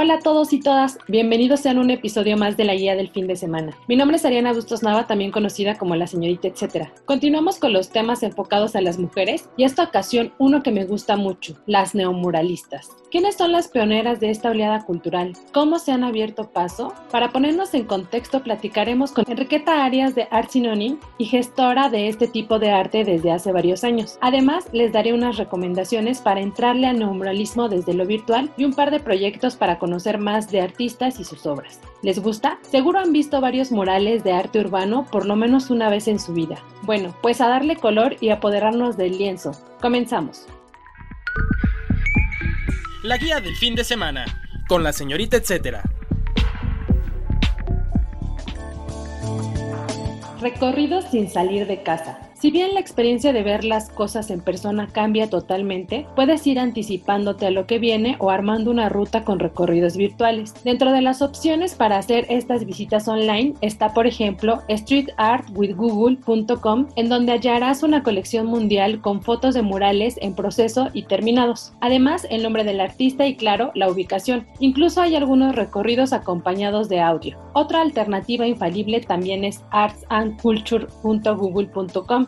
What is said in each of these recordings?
Hola a todos y todas, bienvenidos a un episodio más de la guía del fin de semana. Mi nombre es Ariana Bustos Nava, también conocida como la señorita etcétera. Continuamos con los temas enfocados a las mujeres y esta ocasión uno que me gusta mucho, las neomuralistas. ¿Quiénes son las pioneras de esta oleada cultural? ¿Cómo se han abierto paso? Para ponernos en contexto, platicaremos con Enriqueta Arias de Art Synonym y gestora de este tipo de arte desde hace varios años. Además, les daré unas recomendaciones para entrarle al neomuralismo desde lo virtual y un par de proyectos para conocer conocer más de artistas y sus obras. ¿Les gusta? Seguro han visto varios murales de arte urbano por lo menos una vez en su vida. Bueno, pues a darle color y apoderarnos del lienzo. Comenzamos. La guía del fin de semana, con la señorita etcétera. Recorridos sin salir de casa. Si bien la experiencia de ver las cosas en persona cambia totalmente, puedes ir anticipándote a lo que viene o armando una ruta con recorridos virtuales. Dentro de las opciones para hacer estas visitas online está, por ejemplo, streetartwithgoogle.com, en donde hallarás una colección mundial con fotos de murales en proceso y terminados. Además, el nombre del artista y, claro, la ubicación. Incluso hay algunos recorridos acompañados de audio. Otra alternativa infalible también es artsandculture.google.com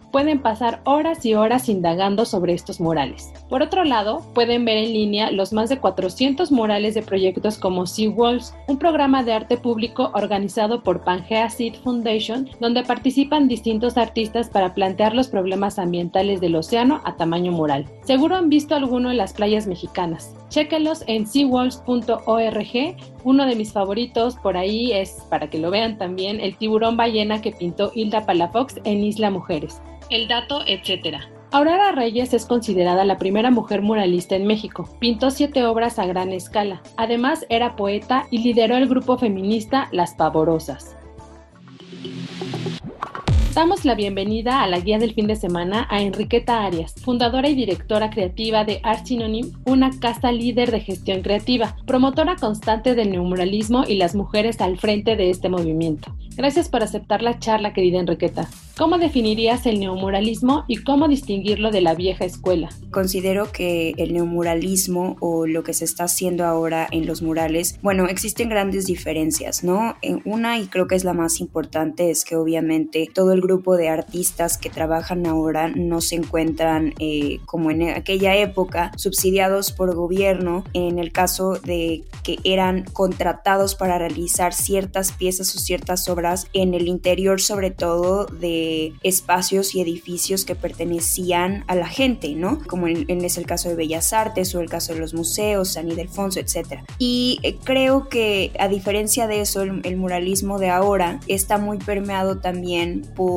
pueden pasar horas y horas indagando sobre estos murales. Por otro lado, pueden ver en línea los más de 400 murales de proyectos como Sea Walls, un programa de arte público organizado por Pangea Seed Foundation, donde participan distintos artistas para plantear los problemas ambientales del océano a tamaño mural. Seguro han visto alguno en las playas mexicanas. Chéquenlos en seawalls.org. Uno de mis favoritos por ahí es, para que lo vean también, el tiburón ballena que pintó Hilda Palafox en Isla Mujeres. El dato, etc. Aurora Reyes es considerada la primera mujer muralista en México. Pintó siete obras a gran escala. Además, era poeta y lideró el grupo feminista Las Pavorosas. Damos la bienvenida a la guía del fin de semana a Enriqueta Arias, fundadora y directora creativa de Art Synonym, una casa líder de gestión creativa, promotora constante del neomuralismo y las mujeres al frente de este movimiento. Gracias por aceptar la charla, querida Enriqueta. ¿Cómo definirías el neomuralismo y cómo distinguirlo de la vieja escuela? Considero que el neomuralismo o lo que se está haciendo ahora en los murales, bueno, existen grandes diferencias, ¿no? Una, y creo que es la más importante, es que obviamente todo el grupo de artistas que trabajan ahora no se encuentran eh, como en aquella época subsidiados por gobierno, en el caso de que eran contratados para realizar ciertas piezas o ciertas obras en el interior sobre todo de espacios y edificios que pertenecían a la gente, ¿no? Como en, es el caso de Bellas Artes o el caso de los museos, San Ildefonso, etc. Y eh, creo que a diferencia de eso, el, muralismo de ahora está muy permeado también por,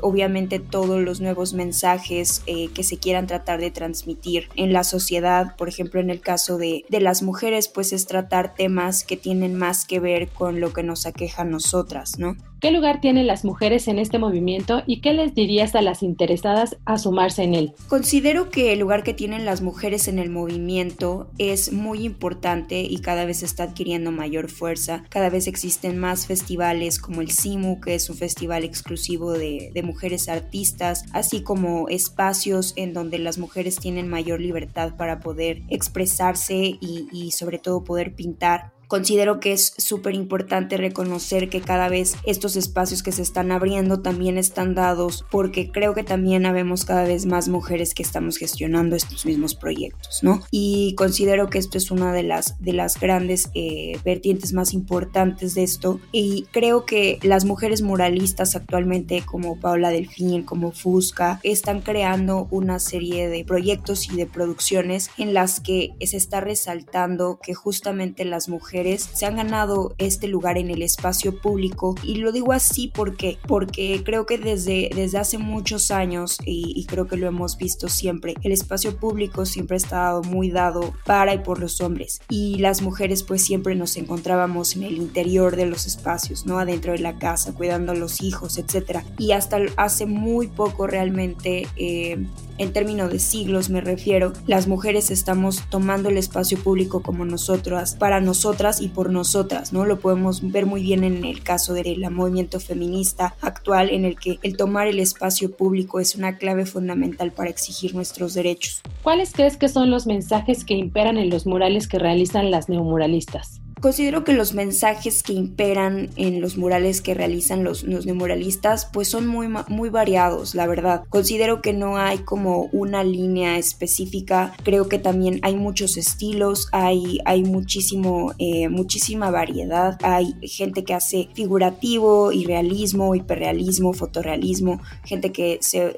obviamente, todos los nuevos mensajes eh, que se quieran tratar de transmitir en la sociedad. Por ejemplo, en el caso de, de las mujeres, pues es tratar temas que tienen más que ver con lo que nos aqueja a nosotras, ¿no? ¿Qué lugar tienen las mujeres en este movimiento y qué les dirías a las interesadas a sumarse en él? Considero que el lugar que tienen las mujeres en el movimiento es muy importante y cada vez está adquiriendo mayor fuerza. Cada vez existen más festivales como el CIMU, que es un festival exclusivo de, mujeres artistas, así como espacios en donde las mujeres tienen mayor libertad para poder expresarse y sobre todo poder pintar Considero que es súper importante reconocer que cada vez estos espacios que se están abriendo también están dados porque creo que también habemos cada vez más mujeres que estamos gestionando estos mismos proyectos, ¿no? Y considero que esto es una de las, de las grandes eh, vertientes más importantes de esto y creo que las mujeres muralistas actualmente como Paula Delfín, como Fusca, están creando una serie de proyectos y de producciones en las que se está resaltando que justamente las mujeres se han ganado este lugar en el espacio público. Y lo digo así porque porque creo que desde, desde hace muchos años y, y creo que lo hemos visto siempre el espacio público siempre ha estado muy dado para y por los hombres. Y las mujeres pues siempre nos encontrábamos en el interior de los espacios no adentro de la casa cuidando a los hijos etcétera. Y hasta hace muy poco realmente eh, en términos de siglos me refiero, las mujeres estamos tomando el espacio público como nosotras, para nosotras y por nosotras, ¿no? Lo podemos ver muy bien en el caso del movimiento feminista actual en el que el tomar el espacio público es una clave fundamental para exigir nuestros derechos. ¿Cuáles crees que son los mensajes que imperan en los murales que realizan las neomuralistas? Considero que los mensajes que imperan en los murales que realizan los, los muralistas pues son muy, muy variados, la verdad. Considero que no hay como una línea específica, creo que también hay muchos estilos, hay, hay muchísimo, eh, muchísima variedad, hay gente que hace figurativo, irrealismo, hiperrealismo, fotorrealismo, gente que se,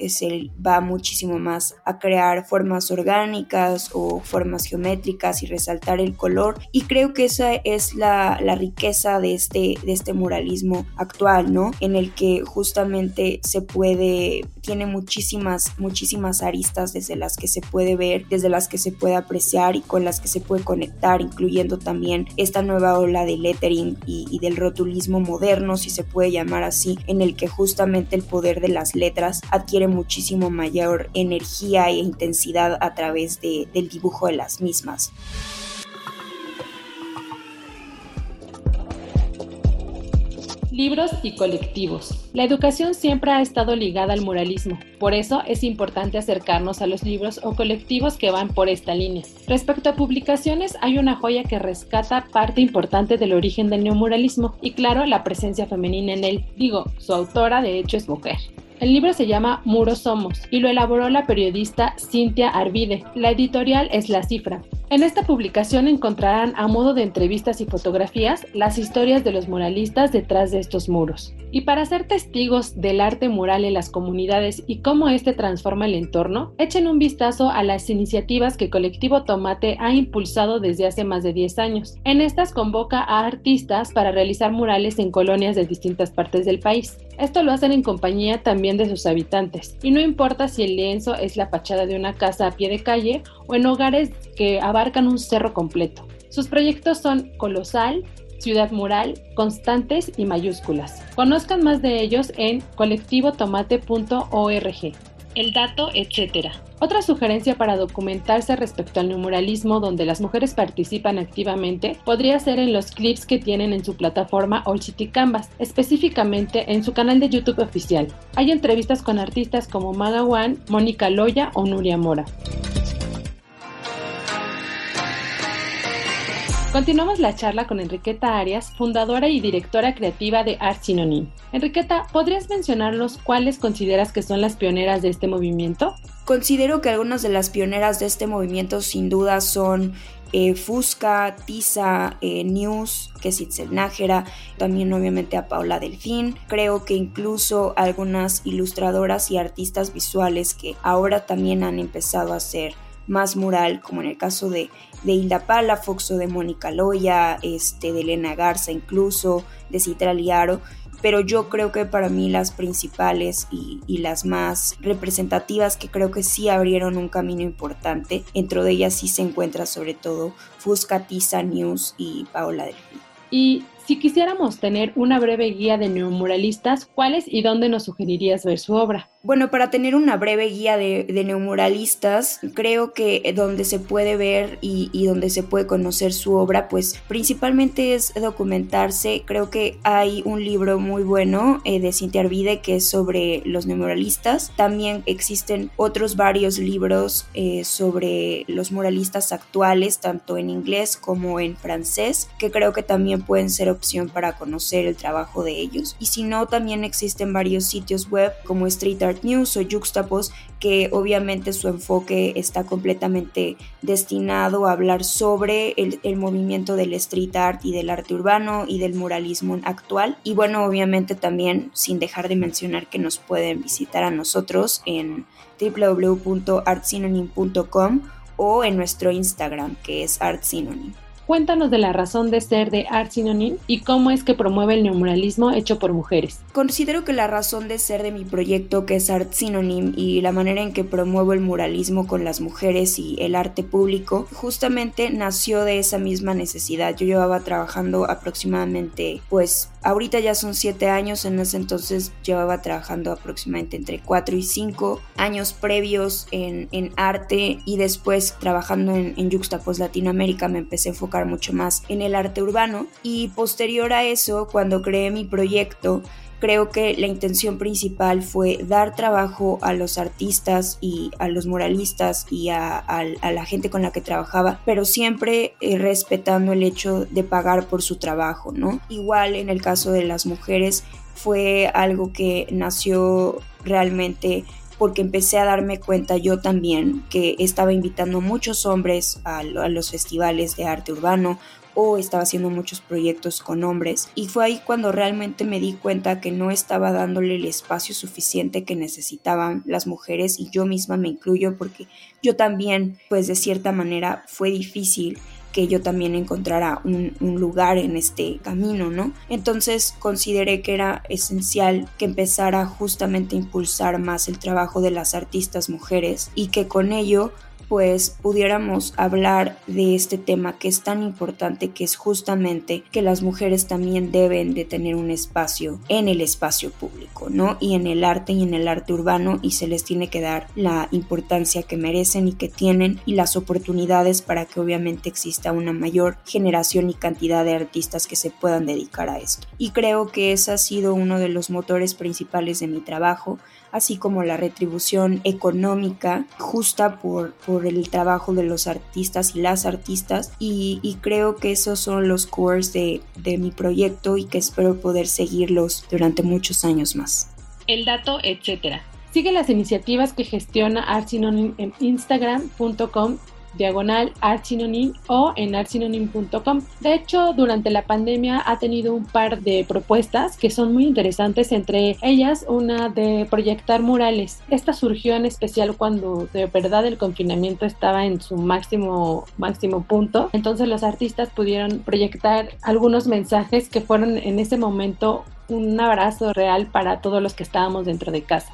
va muchísimo más a crear formas orgánicas o formas geométricas y resaltar el color. Y creo que esa es la, riqueza de este, de este muralismo actual, ¿no? En el que justamente se puede, tiene muchísimas, muchísimas aristas desde las que se puede ver, desde las que se puede apreciar y con las que se puede conectar, incluyendo también esta nueva ola de lettering y, y del rotulismo moderno, si se puede llamar así, en el que justamente el poder de las letras adquiere muchísimo mayor energía e intensidad a través de, del dibujo de las mismas. Libros y colectivos. La educación siempre ha estado ligada al muralismo, por eso es importante acercarnos a los libros o colectivos que van por esta línea. Respecto a publicaciones, hay una joya que rescata parte importante del origen del neomuralismo y claro, la presencia femenina en él. Digo, su autora de hecho es mujer. El libro se llama Muros Somos y lo elaboró la periodista Cintia Arvide. La editorial es La Cifra. En esta publicación encontrarán a modo de entrevistas y fotografías las historias de los muralistas detrás de estos muros. Y para ser testigos del arte mural en las comunidades y cómo éste transforma el entorno, echen un vistazo a las iniciativas que Colectivo Tomate ha impulsado desde hace más de 10 años. En estas convoca a artistas para realizar murales en colonias de distintas partes del país. Esto lo hacen en compañía también de sus habitantes, y no importa si el lienzo es la fachada de una casa a pie de calle o en hogares que abarcan un cerro completo. Sus proyectos son Colosal, Ciudad Mural, constantes y mayúsculas. Conozcan más de ellos en colectivotomate.org. El dato, etc. Otra sugerencia para documentarse respecto al neumuralismo donde las mujeres participan activamente podría ser en los clips que tienen en su plataforma All City Canvas, específicamente en su canal de YouTube oficial. Hay entrevistas con artistas como Maga One, Mónica Loya o Nuria Mora. Continuamos la charla con Enriqueta Arias, fundadora y directora creativa de Art Synonym. Enriqueta, ¿podrías mencionarnos cuáles consideras que son las pioneras de este movimiento? Considero que algunas de las pioneras de este movimiento sin duda son eh, Fusca, Tisa, eh, News, que es también obviamente a Paula Delfín. Creo que incluso algunas ilustradoras y artistas visuales que ahora también han empezado a hacer más mural, como en el caso de, de Hilda Palafox o de Mónica Loya, este, de Elena Garza incluso, de Citra Liaro, pero yo creo que para mí las principales y, y, las más representativas que creo que sí abrieron un camino importante, dentro de ellas sí se encuentra sobre todo Fusca, Tisa News y Paola Delfín. Y si quisiéramos tener una breve guía de neomuralistas, ¿cuáles y dónde nos sugerirías ver su obra? Bueno, para tener una breve guía de, neomuralistas, creo que donde se puede ver y, donde se puede conocer su obra, pues principalmente es documentarse. Creo que hay un libro muy bueno eh, de Cintia Arvide que es sobre los neomuralistas. También existen otros varios libros eh, sobre los muralistas actuales, tanto en inglés como en francés, que creo que también pueden ser opción para conocer el trabajo de ellos. Y si no, también existen varios sitios web como Street Art News o Juxtapos que obviamente su enfoque está completamente destinado a hablar sobre el, el, movimiento del street art y del arte urbano y del muralismo actual. Y bueno, obviamente también sin dejar de mencionar que nos pueden visitar a nosotros en www.artsynonym.com o en nuestro Instagram que es artsynonym. Cuéntanos de la razón de ser de Art Synonym y cómo es que promueve el neomuralismo hecho por mujeres. Considero que la razón de ser de mi proyecto, que es Art Synonym, y la manera en que promuevo el muralismo con las mujeres y el arte público, justamente nació de esa misma necesidad. Yo llevaba trabajando aproximadamente, pues ahorita ya son siete años, en ese entonces llevaba trabajando aproximadamente entre cuatro y cinco años previos en, en arte y después trabajando en, en Juxtapos Latinoamérica me empecé a enfocar mucho más en el arte urbano. Y posterior a eso, cuando creé mi proyecto, creo que la intención principal fue dar trabajo a los artistas y a los muralistas y a, la gente con la que trabajaba, pero siempre eh, respetando el hecho de pagar por su trabajo, ¿no? Igual en el caso de las mujeres fue algo que nació realmente porque empecé a darme cuenta yo también que estaba invitando muchos hombres a, los festivales de arte urbano o estaba haciendo muchos proyectos con hombres y fue ahí cuando realmente me di cuenta que no estaba dándole el espacio suficiente que necesitaban las mujeres y yo misma me incluyo porque yo también pues de cierta manera fue difícil que yo también encontrara un, lugar en este camino, ¿no? Entonces consideré que era esencial que empezara justamente a impulsar más el trabajo de las artistas mujeres y que con ello pues pudiéramos hablar de este tema que es tan importante que es justamente que las mujeres también deben de tener un espacio en el espacio público, ¿no? Y en el arte y en el arte urbano y se les tiene que dar la importancia que merecen y que tienen y las oportunidades para que obviamente exista una mayor generación y cantidad de artistas que se puedan dedicar a esto. Y creo que ese ha sido uno de los motores principales de mi trabajo así como la retribución económica justa por, por el trabajo de los artistas y las artistas y, creo que esos son los cores de, de mi proyecto y que espero poder seguirlos durante muchos años más. El dato, etcétera. Sigue las iniciativas que gestiona Artsinonym en instagram.com diagonal artsinonym o en artsinonym.com. De hecho, durante la pandemia ha tenido un par de propuestas que son muy interesantes, entre ellas una de proyectar murales. Esta surgió en especial cuando de verdad el confinamiento estaba en su máximo máximo punto. Entonces los artistas pudieron proyectar algunos mensajes que fueron en ese momento un abrazo real para todos los que estábamos dentro de casa.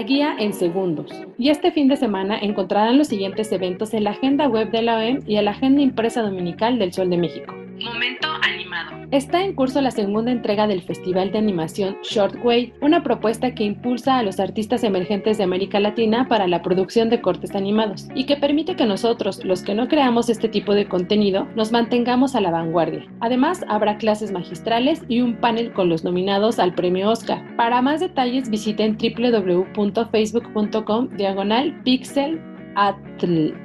La guía en segundos. Y este fin de semana encontrarán los siguientes eventos en la agenda web de la OEM y en la agenda impresa dominical del Sol de México. Momento animado. Está en curso la segunda entrega del Festival de Animación Shortwave, una propuesta que impulsa a los artistas emergentes de América Latina para la producción de cortes animados y que permite que nosotros, los que no creamos este tipo de contenido, nos mantengamos a la vanguardia. Además, habrá clases magistrales y un panel con los nominados al premio Oscar. Para más detalles visiten www.facebook.com diagonal pixel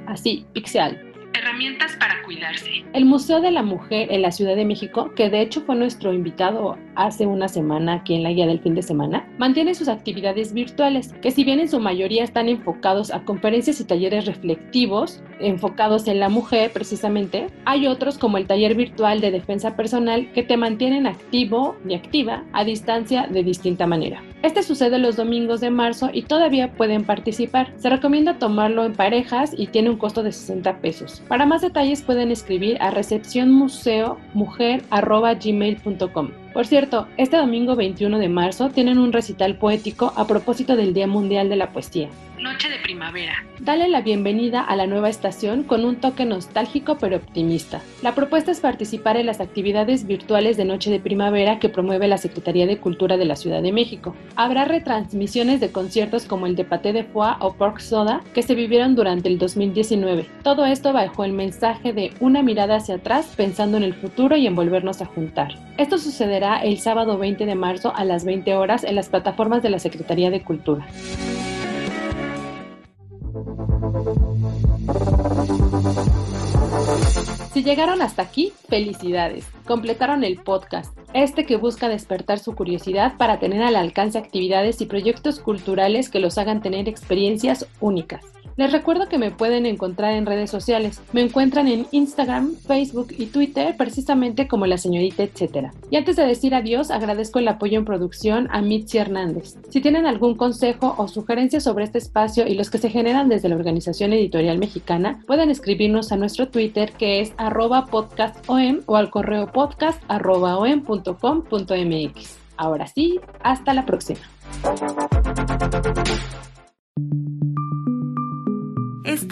así, pixel herramientas para cuidarse. El Museo de la Mujer en la Ciudad de México, que de hecho fue nuestro invitado hace una semana aquí en la guía del fin de semana, mantiene sus actividades virtuales, que si bien en su mayoría están enfocados a conferencias y talleres reflectivos, enfocados en la mujer precisamente, hay otros como el taller virtual de defensa personal que te mantienen activo y activa a distancia de distinta manera. Este sucede los domingos de marzo y todavía pueden participar. Se recomienda tomarlo en parejas y tiene un costo de 60 pesos. Para más detalles pueden escribir a recepcionmuseomujer.gmail.com. Por cierto, este domingo 21 de marzo tienen un recital poético a propósito del Día Mundial de la Poesía. Noche de primavera. Dale la bienvenida a la nueva estación con un toque nostálgico pero optimista. La propuesta es participar en las actividades virtuales de Noche de Primavera que promueve la Secretaría de Cultura de la Ciudad de México. Habrá retransmisiones de conciertos como el de Paté de Foie o Pork Soda que se vivieron durante el 2019. Todo esto bajo el mensaje de una mirada hacia atrás pensando en el futuro y en volvernos a juntar. Esto sucederá el sábado 20 de marzo a las 20 horas en las plataformas de la Secretaría de Cultura. Si llegaron hasta aquí, felicidades. Completaron el podcast, este que busca despertar su curiosidad para tener al alcance actividades y proyectos culturales que los hagan tener experiencias únicas. Les recuerdo que me pueden encontrar en redes sociales. Me encuentran en Instagram, Facebook y Twitter precisamente como la señorita etcétera. Y antes de decir adiós, agradezco el apoyo en producción a Mitzi Hernández. Si tienen algún consejo o sugerencia sobre este espacio y los que se generan desde la Organización Editorial Mexicana, pueden escribirnos a nuestro Twitter que es arroba podcastom o al correo podcast. Ahora sí, hasta la próxima.